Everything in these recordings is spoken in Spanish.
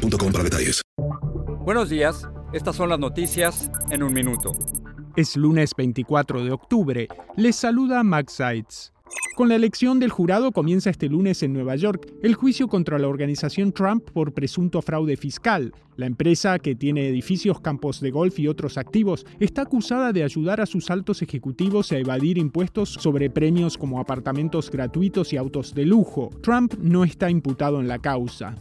para detalles. Buenos días, estas son las noticias en un minuto. Es lunes 24 de octubre. Les saluda Max Seitz. Con la elección del jurado comienza este lunes en Nueva York el juicio contra la organización Trump por presunto fraude fiscal. La empresa, que tiene edificios, campos de golf y otros activos, está acusada de ayudar a sus altos ejecutivos a evadir impuestos sobre premios como apartamentos gratuitos y autos de lujo. Trump no está imputado en la causa.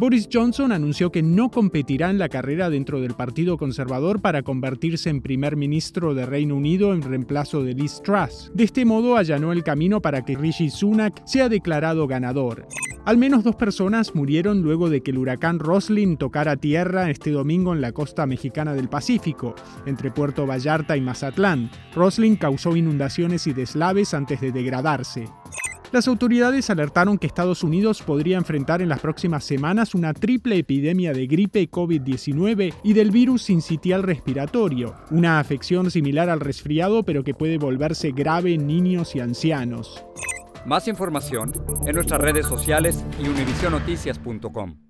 Boris Johnson anunció que no competirá en la carrera dentro del Partido Conservador para convertirse en primer ministro de Reino Unido en reemplazo de Liz Truss. De este modo allanó el camino para que Rishi Sunak sea declarado ganador. Al menos dos personas murieron luego de que el huracán Roslin tocara tierra este domingo en la costa mexicana del Pacífico, entre Puerto Vallarta y Mazatlán. Roslin causó inundaciones y deslaves antes de degradarse. Las autoridades alertaron que Estados Unidos podría enfrentar en las próximas semanas una triple epidemia de gripe COVID-19 y del virus sincitial respiratorio, una afección similar al resfriado pero que puede volverse grave en niños y ancianos. Más información en nuestras redes sociales y univisionoticias.com.